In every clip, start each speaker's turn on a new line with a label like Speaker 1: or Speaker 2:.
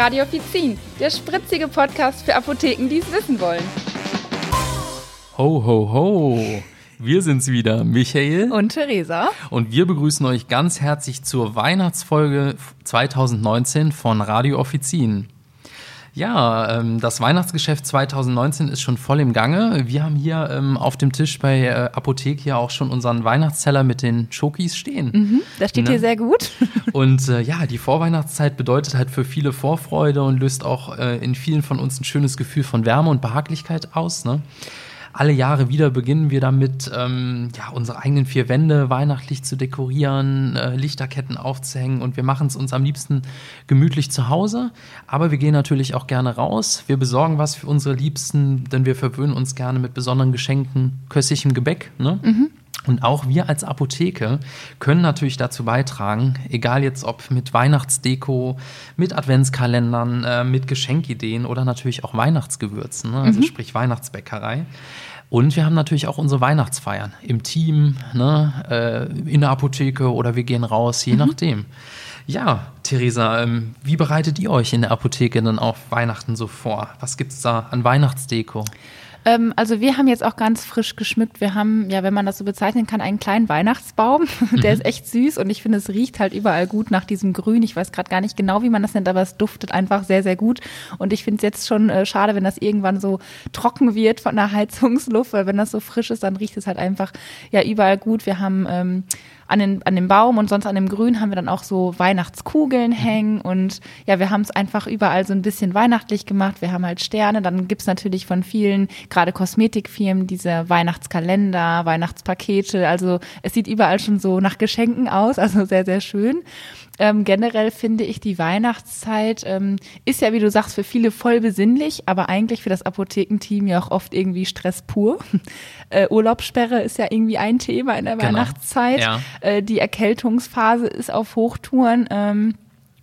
Speaker 1: Radio Offizin, der spritzige Podcast für Apotheken, die es wissen wollen.
Speaker 2: Ho, ho, ho. Wir sind's wieder, Michael
Speaker 1: und Theresa.
Speaker 2: Und wir begrüßen euch ganz herzlich zur Weihnachtsfolge 2019 von Radio Offizin. Ja, ähm, das Weihnachtsgeschäft 2019 ist schon voll im Gange. Wir haben hier ähm, auf dem Tisch bei äh, Apotheke ja auch schon unseren Weihnachtszeller mit den Schokis stehen.
Speaker 1: Mhm, das steht ne? hier sehr gut.
Speaker 2: Und äh, ja, die Vorweihnachtszeit bedeutet halt für viele Vorfreude und löst auch äh, in vielen von uns ein schönes Gefühl von Wärme und Behaglichkeit aus. Ne? Alle Jahre wieder beginnen wir damit, ähm, ja, unsere eigenen vier Wände weihnachtlich zu dekorieren, äh, Lichterketten aufzuhängen und wir machen es uns am liebsten gemütlich zu Hause. Aber wir gehen natürlich auch gerne raus. Wir besorgen was für unsere Liebsten, denn wir verwöhnen uns gerne mit besonderen Geschenken, köstlichem Gebäck. Ne? Mhm. Und auch wir als Apotheke können natürlich dazu beitragen, egal jetzt ob mit Weihnachtsdeko, mit Adventskalendern, äh, mit Geschenkideen oder natürlich auch Weihnachtsgewürzen, ne? also mhm. sprich Weihnachtsbäckerei. Und wir haben natürlich auch unsere Weihnachtsfeiern im Team, ne? äh, in der Apotheke oder wir gehen raus, je mhm. nachdem. Ja, Theresa, ähm, wie bereitet ihr euch in der Apotheke denn auf Weihnachten so vor? Was gibt es da an Weihnachtsdeko?
Speaker 1: Ähm, also wir haben jetzt auch ganz frisch geschmückt. Wir haben, ja, wenn man das so bezeichnen kann, einen kleinen Weihnachtsbaum. Der mhm. ist echt süß und ich finde, es riecht halt überall gut nach diesem Grün. Ich weiß gerade gar nicht genau, wie man das nennt, aber es duftet einfach sehr, sehr gut. Und ich finde es jetzt schon äh, schade, wenn das irgendwann so trocken wird von der Heizungsluft, weil wenn das so frisch ist, dann riecht es halt einfach ja überall gut. Wir haben ähm, an, den, an dem Baum und sonst an dem Grün haben wir dann auch so Weihnachtskugeln hängen und ja, wir haben es einfach überall so ein bisschen weihnachtlich gemacht. Wir haben halt Sterne, dann gibt's natürlich von vielen, gerade Kosmetikfirmen, diese Weihnachtskalender, Weihnachtspakete. Also es sieht überall schon so nach Geschenken aus, also sehr, sehr schön. Ähm, generell finde ich, die Weihnachtszeit ähm, ist ja, wie du sagst, für viele voll besinnlich, aber eigentlich für das Apothekenteam ja auch oft irgendwie Stress pur. Äh, Urlaubssperre ist ja irgendwie ein Thema in der genau. Weihnachtszeit. Ja. Äh, die Erkältungsphase ist auf Hochtouren. Ähm,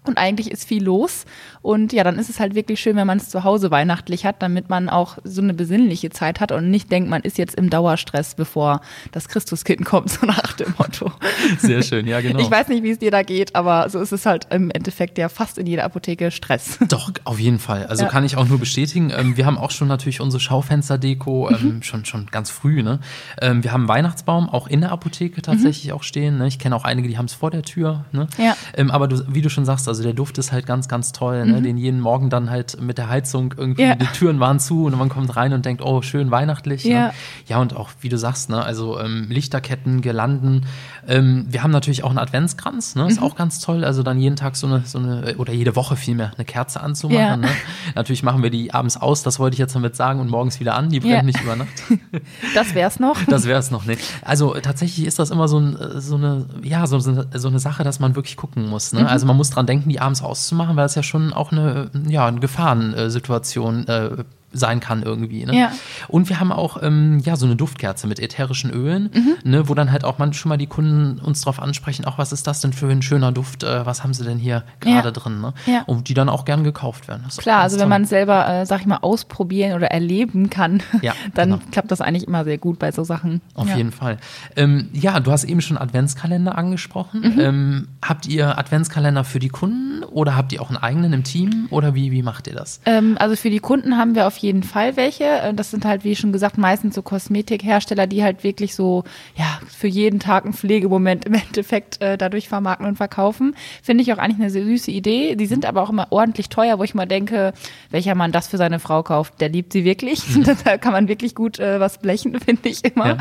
Speaker 1: und eigentlich ist viel los. Und ja, dann ist es halt wirklich schön, wenn man es zu Hause weihnachtlich hat, damit man auch so eine besinnliche Zeit hat und nicht denkt, man ist jetzt im Dauerstress, bevor das Christuskind kommt, so nach dem Motto.
Speaker 2: Sehr schön, ja, genau.
Speaker 1: Ich weiß nicht, wie es dir da geht, aber so ist es halt im Endeffekt ja fast in jeder Apotheke Stress.
Speaker 2: Doch, auf jeden Fall. Also ja. kann ich auch nur bestätigen. Ähm, wir haben auch schon natürlich unsere Schaufensterdeko, ähm, mhm. schon, schon ganz früh. Ne? Ähm, wir haben einen Weihnachtsbaum auch in der Apotheke tatsächlich mhm. auch stehen. Ne? Ich kenne auch einige, die haben es vor der Tür. Ne? Ja. aber du, wie du schon sagst, also der Duft ist halt ganz, ganz toll. Ne? Mhm. Den jeden Morgen dann halt mit der Heizung irgendwie, ja. die Türen waren zu und man kommt rein und denkt, oh, schön weihnachtlich. Ne? Ja, ne? ja und auch, wie du sagst, ne? also ähm, Lichterketten, Girlanden. Ähm, wir haben natürlich auch einen Adventskranz, ne? ist mhm. auch ganz toll. Also dann jeden Tag so eine, so eine oder jede Woche vielmehr eine Kerze anzumachen. Ja. Ne? Natürlich machen wir die abends aus, das wollte ich jetzt damit sagen, und morgens wieder an. Die brennt nicht über Nacht.
Speaker 1: Das wär's noch.
Speaker 2: Das wär's noch, ne. Also tatsächlich ist das immer so, ein, so eine, ja, so, so eine Sache, dass man wirklich gucken muss. Ne? Mhm. Also man muss dran denken, die abends auszumachen, weil das ja schon auch eine, ja, eine Gefahrensituation äh, sein kann irgendwie. Ne? Ja. Und wir haben auch ähm, ja so eine Duftkerze mit ätherischen Ölen, mhm. ne, wo dann halt auch manchmal die Kunden uns darauf ansprechen, auch was ist das denn für ein schöner Duft, äh, was haben sie denn hier gerade ja. drin, ne? Ja. Und die dann auch gern gekauft werden.
Speaker 1: Klar, also wenn man selber, äh, sag ich mal, ausprobieren oder erleben kann, dann genau. klappt das eigentlich immer sehr gut bei so Sachen.
Speaker 2: Auf jeden Fall. Ähm, ja, du hast eben schon Adventskalender angesprochen. Mhm. Ähm, habt ihr Adventskalender für die Kunden oder habt ihr auch einen eigenen im Team oder wie, wie macht ihr das?
Speaker 1: Ähm, also für die Kunden haben wir auf jeden jeden Fall welche. Äh, das sind halt, wie schon gesagt, meistens so Kosmetikhersteller, die halt wirklich so, ja, für jeden Tag einen Pflegemoment im Endeffekt äh, dadurch vermarkten und verkaufen. Finde ich auch eigentlich eine süße Idee. Die sind aber auch immer ordentlich teuer, wo ich mal denke, welcher Mann das für seine Frau kauft, der liebt sie wirklich. da kann man wirklich gut äh, was blechen, finde ich immer. Ja.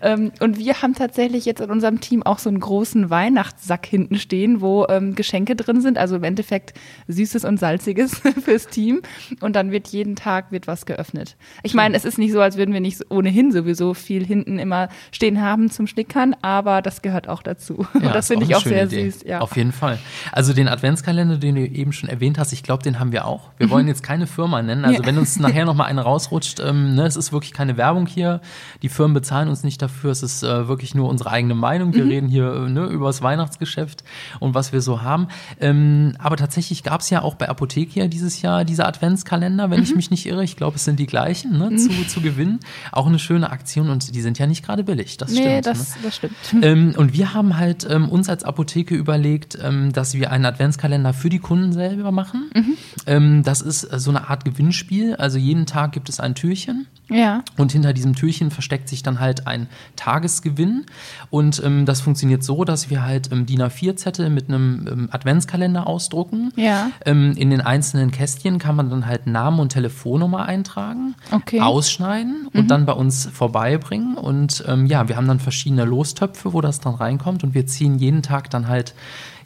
Speaker 1: Ähm, und wir haben tatsächlich jetzt in unserem Team auch so einen großen Weihnachtssack hinten stehen, wo ähm, Geschenke drin sind. Also im Endeffekt Süßes und Salziges fürs Team. Und dann wird jeden Tag wird was geöffnet. Ich meine, es ist nicht so, als würden wir nicht ohnehin sowieso viel hinten immer stehen haben zum Schnickern, aber das gehört auch dazu. Ja, das finde ich auch sehr Idee. süß.
Speaker 2: Ja. Auf jeden Fall. Also den Adventskalender, den du eben schon erwähnt hast, ich glaube, den haben wir auch. Wir mhm. wollen jetzt keine Firma nennen. Also ja. wenn uns nachher noch mal eine rausrutscht, ähm, ne, es ist wirklich keine Werbung hier. Die Firmen bezahlen uns nicht dafür. Es ist äh, wirklich nur unsere eigene Meinung. Wir mhm. reden hier äh, ne, über das Weihnachtsgeschäft. und was wir so haben. Ähm, aber tatsächlich gab es ja auch bei Apothekia dieses Jahr diese Adventskalender, wenn mhm. ich mich nicht irre. Ich glaube, es sind die gleichen ne, zu, zu gewinnen. Auch eine schöne Aktion und die sind ja nicht gerade billig. Das nee, stimmt.
Speaker 1: Das,
Speaker 2: ne?
Speaker 1: das stimmt.
Speaker 2: Ähm, und wir haben halt ähm, uns als Apotheke überlegt, ähm, dass wir einen Adventskalender für die Kunden selber machen. Mhm. Ähm, das ist so eine Art Gewinnspiel. Also jeden Tag gibt es ein Türchen.
Speaker 1: Ja.
Speaker 2: Und hinter diesem Türchen versteckt sich dann halt ein Tagesgewinn. Und ähm, das funktioniert so, dass wir halt ähm, DIN A4-Zettel mit einem ähm, Adventskalender ausdrucken.
Speaker 1: Ja.
Speaker 2: Ähm, in den einzelnen Kästchen kann man dann halt Namen und Telefonnummer eintragen,
Speaker 1: okay.
Speaker 2: ausschneiden und mhm. dann bei uns vorbeibringen. Und ähm, ja, wir haben dann verschiedene Lostöpfe, wo das dann reinkommt. Und wir ziehen jeden Tag dann halt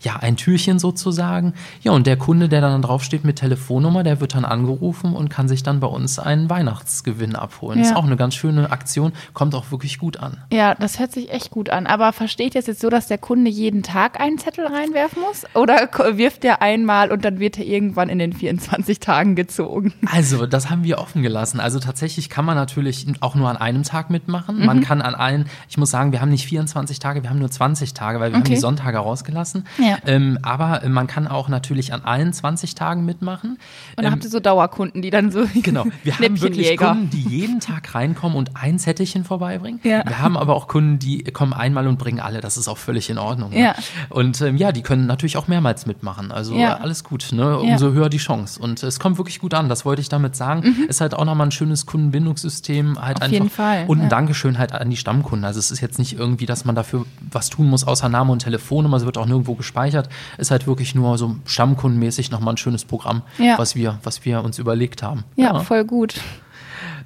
Speaker 2: ja, ein Türchen sozusagen. Ja, und der Kunde, der dann draufsteht mit Telefonnummer, der wird dann angerufen und kann sich dann bei uns einen Weihnachtsgewinn abholen. Ja. Ist auch eine ganz schöne Aktion, kommt auch wirklich gut an.
Speaker 1: Ja, das hört sich echt gut an. Aber versteht ihr es jetzt so, dass der Kunde jeden Tag einen Zettel reinwerfen muss? Oder wirft er einmal und dann wird er irgendwann in den 24 Tagen gezogen?
Speaker 2: Also, das haben wir offen gelassen. Also tatsächlich kann man natürlich auch nur an einem Tag mitmachen. Mhm. Man kann an allen, ich muss sagen, wir haben nicht 24 Tage, wir haben nur 20 Tage, weil wir okay. haben die Sonntage rausgelassen.
Speaker 1: Ja.
Speaker 2: Ähm, aber man kann auch natürlich an allen 20 Tagen mitmachen. Und
Speaker 1: dann ähm, habt ihr so Dauerkunden, die dann so.
Speaker 2: Genau. Wir haben wirklich Kunden, die jeden Tag reinkommen und ein Zettelchen vorbeibringen.
Speaker 1: Ja.
Speaker 2: Wir haben aber auch Kunden, die kommen einmal und bringen alle. Das ist auch völlig in Ordnung.
Speaker 1: Ne? Ja.
Speaker 2: Und ähm, ja, die können natürlich auch mehrmals mitmachen. Also ja. alles gut. Ne? Umso höher die Chance. Und es kommt wirklich gut an. Das wollte ich damit sagen. Mhm. Ist halt auch nochmal ein schönes Kundenbindungssystem. Halt
Speaker 1: Auf
Speaker 2: einfach.
Speaker 1: jeden Fall.
Speaker 2: Und ein Dankeschön halt an die Stammkunden. Also es ist jetzt nicht irgendwie, dass man dafür was tun muss, außer Name und Telefonnummer. Es wird auch nirgendwo gespeichert gespeichert. Ist halt wirklich nur so stammkundenmäßig nochmal ein schönes Programm, ja. was, wir, was wir uns überlegt haben.
Speaker 1: Ja, ja. voll gut.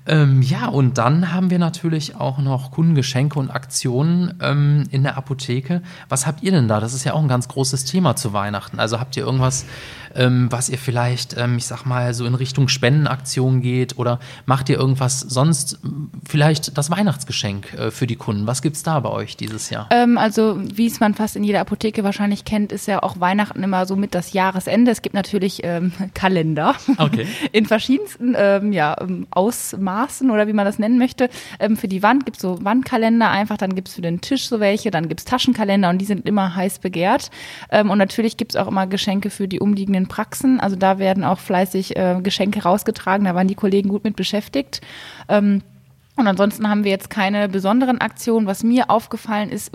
Speaker 2: Ähm, ja, und dann haben wir natürlich auch noch Kundengeschenke und Aktionen ähm, in der Apotheke. Was habt ihr denn da? Das ist ja auch ein ganz großes Thema zu Weihnachten. Also habt ihr irgendwas, ähm, was ihr vielleicht, ähm, ich sag mal, so in Richtung Spendenaktion geht oder macht ihr irgendwas sonst, vielleicht das Weihnachtsgeschenk äh, für die Kunden? Was gibt es da bei euch dieses Jahr?
Speaker 1: Ähm, also, wie es man fast in jeder Apotheke wahrscheinlich kennt, ist ja auch Weihnachten immer so mit das Jahresende. Es gibt natürlich ähm, Kalender
Speaker 2: okay.
Speaker 1: in verschiedensten ja, ähm, Ausmaßen oder wie man das nennen möchte. für die Wand gibt es so Wandkalender einfach, dann gibt es für den Tisch so welche, dann gibt es Taschenkalender und die sind immer heiß begehrt. und natürlich gibt es auch immer Geschenke für die umliegenden Praxen. Also da werden auch fleißig äh, Geschenke rausgetragen. Da waren die Kollegen gut mit beschäftigt. Ähm, und ansonsten haben wir jetzt keine besonderen Aktionen. Was mir aufgefallen ist,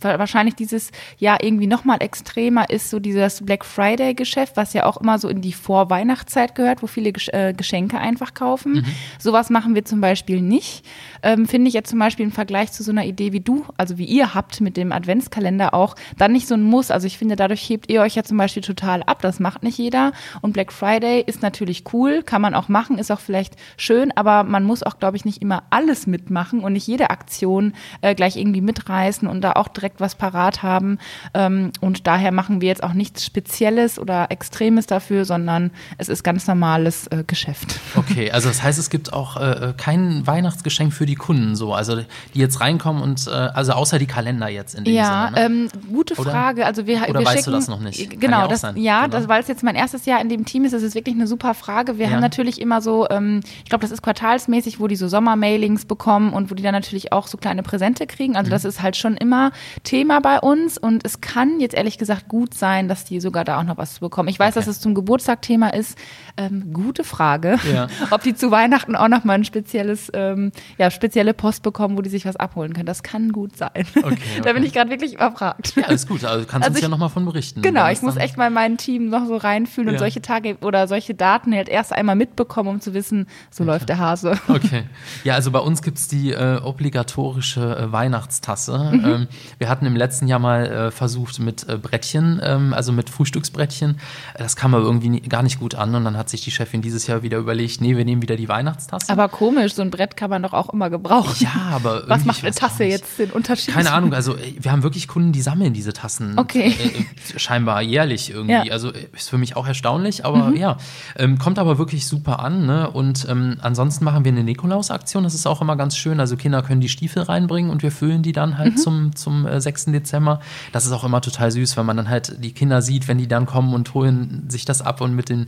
Speaker 1: wahrscheinlich dieses Jahr irgendwie nochmal extremer ist so dieses Black Friday Geschäft, was ja auch immer so in die Vorweihnachtszeit gehört, wo viele äh, Geschenke einfach kaufen. Mhm. Sowas machen wir zum Beispiel nicht. Ähm, Finde ich jetzt zum Beispiel im Vergleich zu so einer Idee wie du, also wie ihr habt mit dem Adventskalender auch, dann nicht so ein Muss. Also ich finde, dadurch hebt ihr euch ja zum Beispiel total ab. Das macht nicht jeder. Und Black Friday ist natürlich cool, kann man auch machen, ist auch vielleicht schön, aber man muss auch, glaube ich, nicht immer alles mitmachen und nicht jede Aktion äh, gleich irgendwie mitreißen und da auch direkt was parat haben. Ähm, und daher machen wir jetzt auch nichts Spezielles oder Extremes dafür, sondern es ist ganz normales äh, Geschäft.
Speaker 2: Okay, also das heißt, es gibt auch äh, kein Weihnachtsgeschenk für die Kunden so, also die jetzt reinkommen und äh, also außer die Kalender jetzt in dem
Speaker 1: ja,
Speaker 2: Sinne.
Speaker 1: Ne? Ähm, gute Frage. Also wir,
Speaker 2: oder
Speaker 1: wir
Speaker 2: weißt
Speaker 1: schicken,
Speaker 2: du das noch nicht?
Speaker 1: Genau, ja, das, ja, genau. Das, weil es jetzt mein erstes Jahr in dem Team ist, das ist wirklich eine super Frage. Wir ja. haben natürlich immer so, ähm, ich glaube, das ist quartalsmäßig, wo die so Sommermailings bekommen und wo die dann natürlich auch so kleine Präsente kriegen. Also mhm. das ist halt schon immer Thema bei uns und es kann jetzt ehrlich gesagt gut sein, dass die sogar da auch noch was bekommen. Ich weiß, okay. dass es zum Geburtstag Thema ist. Ähm, gute Frage,
Speaker 2: ja.
Speaker 1: ob die zu Weihnachten auch noch mal ein spezielles, ähm, ja, spezielle Post bekommen, wo die sich was abholen können. Das kann gut sein. Okay, okay. da bin ich gerade wirklich überfragt.
Speaker 2: Ja, alles gut. Also kannst also uns ja noch mal von berichten.
Speaker 1: Genau, ich muss echt mal mein Team noch so reinfühlen ja. und solche Tage oder solche Daten halt erst einmal mitbekommen, um zu wissen, so läuft der Hase.
Speaker 2: Okay. Ja, also bei uns gibt es die äh, obligatorische äh, Weihnachtstasse. Mhm. Ähm, wir hatten im letzten Jahr mal äh, versucht mit äh, Brettchen, ähm, also mit Frühstücksbrettchen. Das kam aber irgendwie nie, gar nicht gut an und dann hat sich die Chefin dieses Jahr wieder überlegt, nee, wir nehmen wieder die Weihnachtstasse.
Speaker 1: Aber komisch, so ein Brett kann man doch auch immer gebrauchen.
Speaker 2: Ja, aber
Speaker 1: was macht eine Tasse jetzt den Unterschied?
Speaker 2: Keine Ahnung, also wir haben wirklich Kunden, die sammeln diese Tassen.
Speaker 1: Okay.
Speaker 2: Äh, äh scheinbar jährlich irgendwie. Ja. Also ist für mich auch erstaunlich, aber mhm. ja, ähm, kommt aber wirklich super an. Ne? Und ähm, ansonsten machen wir eine Nikolaus-Aktion. Das ist auch auch immer ganz schön. Also Kinder können die Stiefel reinbringen und wir füllen die dann halt zum, zum äh, 6. Dezember. Das ist auch immer total süß, wenn man dann halt die Kinder sieht, wenn die dann kommen und holen sich das ab und mit den,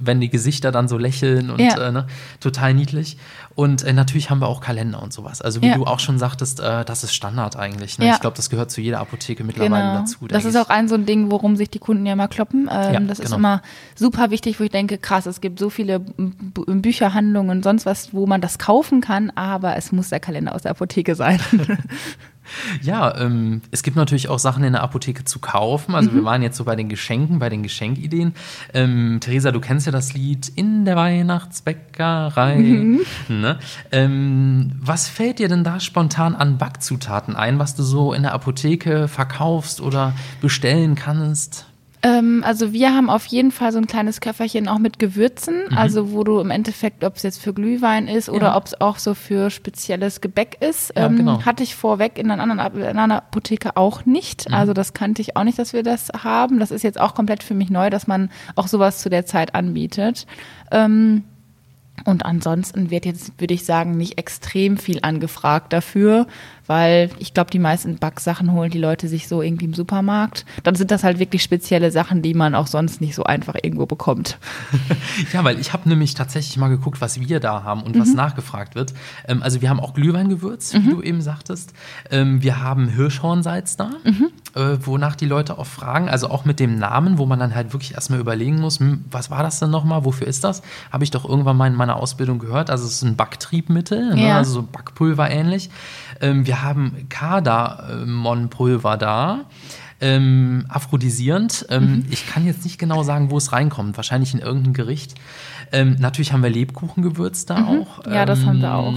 Speaker 2: wenn die Gesichter dann so lächeln und
Speaker 1: Ja.
Speaker 2: äh, ne, total niedlich. Und äh, natürlich haben wir auch Kalender und sowas. Also wie
Speaker 1: Ja.
Speaker 2: du auch schon sagtest, äh, das ist Standard eigentlich. Ne?
Speaker 1: Ja.
Speaker 2: Ich glaube, das gehört zu jeder Apotheke mittlerweile
Speaker 1: Genau.
Speaker 2: dazu.
Speaker 1: das ist
Speaker 2: ich.
Speaker 1: auch ein so ein Ding, worum sich die Kunden ja immer kloppen. Ähm,
Speaker 2: Ja,
Speaker 1: das ist
Speaker 2: genau.
Speaker 1: immer super wichtig, wo ich denke, krass, es gibt so viele Bücherhandlungen und sonst was, wo man das kaufen kann, aber es muss der Kalender aus der Apotheke sein.
Speaker 2: Ja, ähm, es gibt natürlich auch Sachen in der Apotheke zu kaufen. Also
Speaker 1: Mhm.
Speaker 2: wir waren jetzt so bei den Geschenken, bei den Geschenkideen. Ähm, Theresa, du kennst ja das Lied In der Weihnachtsbäckerei.
Speaker 1: Mhm.
Speaker 2: Ne? Ähm, was fällt dir denn da spontan an Backzutaten ein, was du so in der Apotheke verkaufst oder bestellen kannst?
Speaker 1: Ähm, also wir haben auf jeden Fall so ein kleines Köfferchen auch mit Gewürzen, also wo du im Endeffekt, ob es jetzt für Glühwein ist oder
Speaker 2: Mhm. Ja.
Speaker 1: ob es auch so für spezielles Gebäck ist,
Speaker 2: Ja,
Speaker 1: ähm,
Speaker 2: genau.
Speaker 1: hatte ich vorweg in einer anderen in einer Apotheke auch nicht.
Speaker 2: Mhm.
Speaker 1: Also das kannte ich auch nicht, dass wir das haben. Das ist jetzt auch komplett für mich neu, dass man auch sowas zu der Zeit anbietet. Ähm, und ansonsten wird jetzt, würde ich sagen, nicht extrem viel angefragt dafür, weil ich glaube, die meisten Backsachen holen die Leute sich so irgendwie im Supermarkt. Dann sind das halt wirklich spezielle Sachen, die man auch sonst nicht so einfach irgendwo bekommt.
Speaker 2: Ja, weil ich habe nämlich tatsächlich mal geguckt, was wir da haben und
Speaker 1: Mhm.
Speaker 2: was nachgefragt wird. Ähm, also wir haben auch Glühweingewürz, wie du eben sagtest. Ähm, wir haben Hirschhornsalz da,
Speaker 1: Mhm.
Speaker 2: äh, wonach die Leute auch fragen. Also auch mit dem Namen, wo man dann halt wirklich erstmal überlegen muss, hm, was war das denn nochmal, wofür ist das? Habe ich doch irgendwann mal in meiner Ausbildung gehört. Also es ist ein Backtriebmittel, ne?
Speaker 1: Ja.
Speaker 2: also so Backpulver ähnlich. Ähm, wir haben Kardamom-Pulver da. Ähm, aphrodisierend. Ähm,
Speaker 1: Mhm.
Speaker 2: Ich kann jetzt nicht genau sagen, wo es reinkommt. Wahrscheinlich in irgendein Gericht. Ähm, natürlich haben wir Lebkuchengewürz da auch.
Speaker 1: Mhm. Ja, das haben wir auch.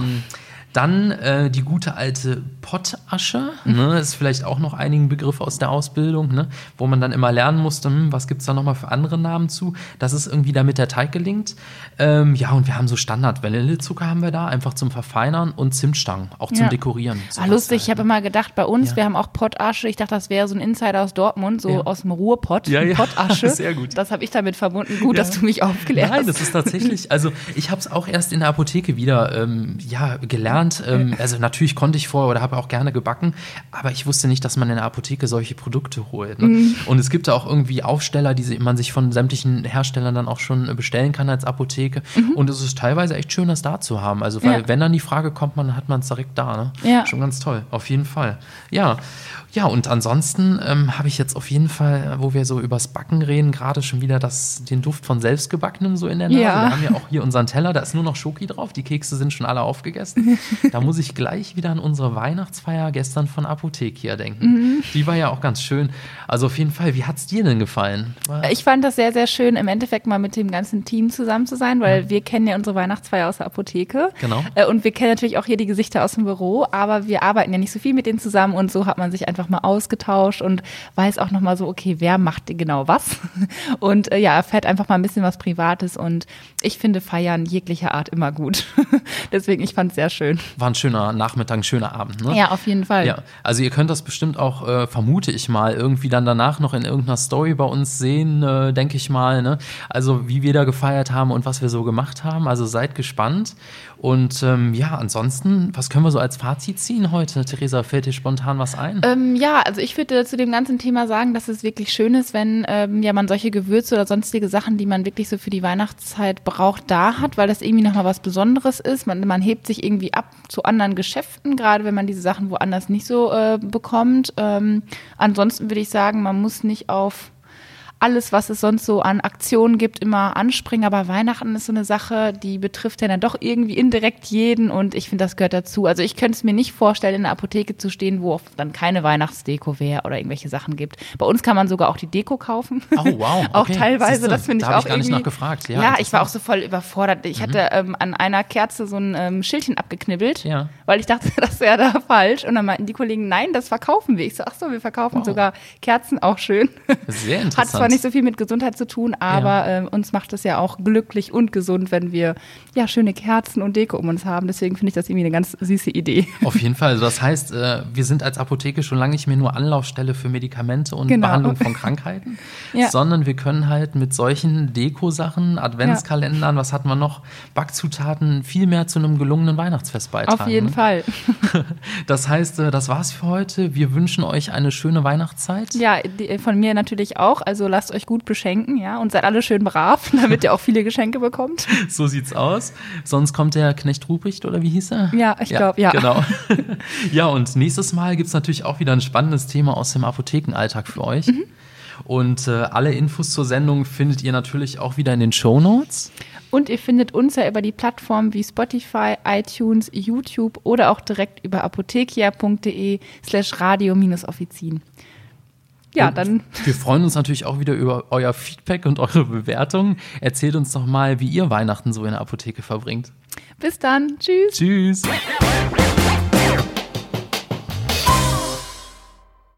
Speaker 2: Dann äh, die gute alte Pottasche. Ne? Ist vielleicht auch noch einigen Begriff aus der Ausbildung, ne? wo man dann immer lernen musste, hm, was gibt es da nochmal für andere Namen zu. Das ist irgendwie damit der Teig gelingt. Ähm, ja, und wir haben so Standard Vanillezucker haben wir da, einfach zum Verfeinern und Zimtstangen, auch zum
Speaker 1: Ja.
Speaker 2: Dekorieren.
Speaker 1: Ah, lustig, ich
Speaker 2: halt,
Speaker 1: habe
Speaker 2: ne?
Speaker 1: immer gedacht, bei uns,
Speaker 2: Ja.
Speaker 1: wir haben auch Pottasche. Ich dachte, das wäre so ein Insider aus Dortmund, so
Speaker 2: Ja.
Speaker 1: aus dem Ruhrpott.
Speaker 2: Ja.
Speaker 1: Pottasche.
Speaker 2: Sehr gut.
Speaker 1: Das habe ich damit verbunden. Gut, dass du mich
Speaker 2: Nein,
Speaker 1: hast.
Speaker 2: das ist tatsächlich, also ich habe es auch erst in der Apotheke wieder ähm, ja, gelernt. Ähm, also natürlich konnte ich vorher oder habe auch gerne gebacken, aber ich wusste nicht, dass man in der Apotheke solche Produkte holt. Ne?
Speaker 1: Mhm.
Speaker 2: Und es gibt da auch irgendwie Aufsteller, die man sich von sämtlichen Herstellern dann auch schon äh, bestellen kann als Apotheke. Und es ist teilweise echt schön, das da zu haben. Also weil
Speaker 1: Ja.
Speaker 2: wenn dann die Frage kommt, man hat man es direkt da. Ne?
Speaker 1: Ja.
Speaker 2: Schon ganz toll, auf jeden Fall. Ja, ja und ansonsten ähm, habe ich jetzt auf jeden Fall, wo wir so übers Backen reden, gerade schon wieder das, den Duft von selbstgebackenem so in der Nase.
Speaker 1: Ja.
Speaker 2: Wir haben ja auch hier unseren Teller, da ist nur noch Schoki drauf, die Kekse sind schon alle aufgegessen. da muss ich gleich wieder an unsere Weihnachtsfeier gestern von Apothek hier denken.
Speaker 1: Mhm.
Speaker 2: Die war ja auch ganz schön. Also auf jeden Fall, wie hat es dir denn gefallen?
Speaker 1: Ich fand das sehr, sehr schön, im Endeffekt mal mit dem ganzen Team zusammen zu sein, weil wir kennen ja unsere Weihnachtsfeier aus der Apotheke.
Speaker 2: Genau.
Speaker 1: Äh, Und wir kennen natürlich auch hier die Gesichter aus dem Büro, aber wir arbeiten ja nicht so viel mit denen zusammen und so hat man sich einfach mal ausgetauscht und weiß auch nochmal so, okay, wer macht genau was? Und äh, ja, erfährt einfach mal ein bisschen was Privates und ich finde Feiern jeglicher Art immer gut. Deswegen, ich fand es sehr schön.
Speaker 2: War ein schöner Nachmittag, ein schöner Abend. Ne?
Speaker 1: Ja, auf jeden Fall.
Speaker 2: Ja, also ihr könnt das bestimmt auch, äh, vermute ich mal, irgendwie dann danach noch in irgendeiner Story bei uns sehen, äh, denke ich mal. Ne? Also wie wir da gefeiert haben und was wir so gemacht haben. Also seid gespannt. Und ähm, ja, ansonsten, was können wir so als Fazit ziehen heute? Theresa, fällt dir spontan was ein?
Speaker 1: Ähm, ja, also ich würde zu dem ganzen Thema sagen, dass es wirklich schön ist, wenn ähm, ja man solche Gewürze oder sonstige Sachen, die man wirklich so für die Weihnachtszeit braucht, da hat, weil das irgendwie nochmal was Besonderes ist. Man, man hebt sich irgendwie ab zu anderen Geschäften, gerade wenn man diese Sachen woanders nicht so äh, bekommt. Ähm, ansonsten würde ich sagen, man muss nicht auf alles, was es sonst so an Aktionen gibt, immer anspringen. Aber Weihnachten ist so eine Sache, die betrifft ja dann doch irgendwie indirekt jeden und ich finde, das gehört dazu. Also ich könnte es mir nicht vorstellen, in der Apotheke zu stehen, wo dann keine Weihnachtsdeko wäre oder irgendwelche Sachen gibt. Bei uns kann man sogar auch die Deko kaufen.
Speaker 2: Oh, wow.
Speaker 1: auch
Speaker 2: okay.
Speaker 1: teilweise,
Speaker 2: Siehste,
Speaker 1: das finde ich
Speaker 2: da
Speaker 1: auch
Speaker 2: ich gar nicht
Speaker 1: irgendwie.
Speaker 2: nachgefragt. Ja,
Speaker 1: Ja, ich war auch so voll überfordert. Ich hatte ähm, an einer Kerze so ein ähm, Schildchen abgeknibbelt,
Speaker 2: Ja.
Speaker 1: weil ich dachte, das wäre da falsch. Und dann meinten die Kollegen, nein, das verkaufen wir. Ich so, ach so, wir verkaufen
Speaker 2: Wow.
Speaker 1: sogar Kerzen, auch schön.
Speaker 2: Sehr
Speaker 1: Hat
Speaker 2: interessant.
Speaker 1: zwar zwar nicht so viel mit Gesundheit zu tun, aber ja. äh, uns macht es ja auch glücklich und gesund, wenn wir ja schöne Kerzen und Deko um uns haben. Deswegen finde ich das irgendwie eine ganz süße Idee.
Speaker 2: Auf jeden Fall. Also das heißt, äh, wir sind als Apotheke schon lange nicht mehr nur Anlaufstelle für Medikamente und genau. Behandlung von Krankheiten, ja. sondern wir können halt mit solchen Deko-Sachen, Adventskalendern, ja. was hatten wir noch, Backzutaten viel mehr zu einem gelungenen Weihnachtsfest beitragen.
Speaker 1: Auf jeden Fall.
Speaker 2: Das heißt, äh, das war's für heute. Wir wünschen euch eine schöne Weihnachtszeit.
Speaker 1: Ja, von mir natürlich auch. Also lasst euch gut beschenken, ja, und seid alle schön brav, damit ihr auch viele Geschenke bekommt.
Speaker 2: So sieht's aus. Sonst kommt der Knecht Ruprecht oder wie hieß er?
Speaker 1: Ja, ich ja, glaube, ja.
Speaker 2: Genau. ja, und nächstes Mal gibt's natürlich auch wieder ein spannendes Thema aus dem Apothekenalltag für euch. Mhm. Und äh, alle Infos zur Sendung findet ihr natürlich auch wieder in den Show Notes.
Speaker 1: Und ihr findet uns ja über die Plattformen wie Spotify, iTunes, YouTube oder auch direkt über apothekia.de slash radio-offizin. Ja, dann.
Speaker 2: Wir freuen uns natürlich auch wieder über euer Feedback und eure Bewertungen. Erzählt uns doch mal, wie ihr Weihnachten so in der Apotheke verbringt.
Speaker 1: Bis dann. Tschüss.
Speaker 2: Tschüss.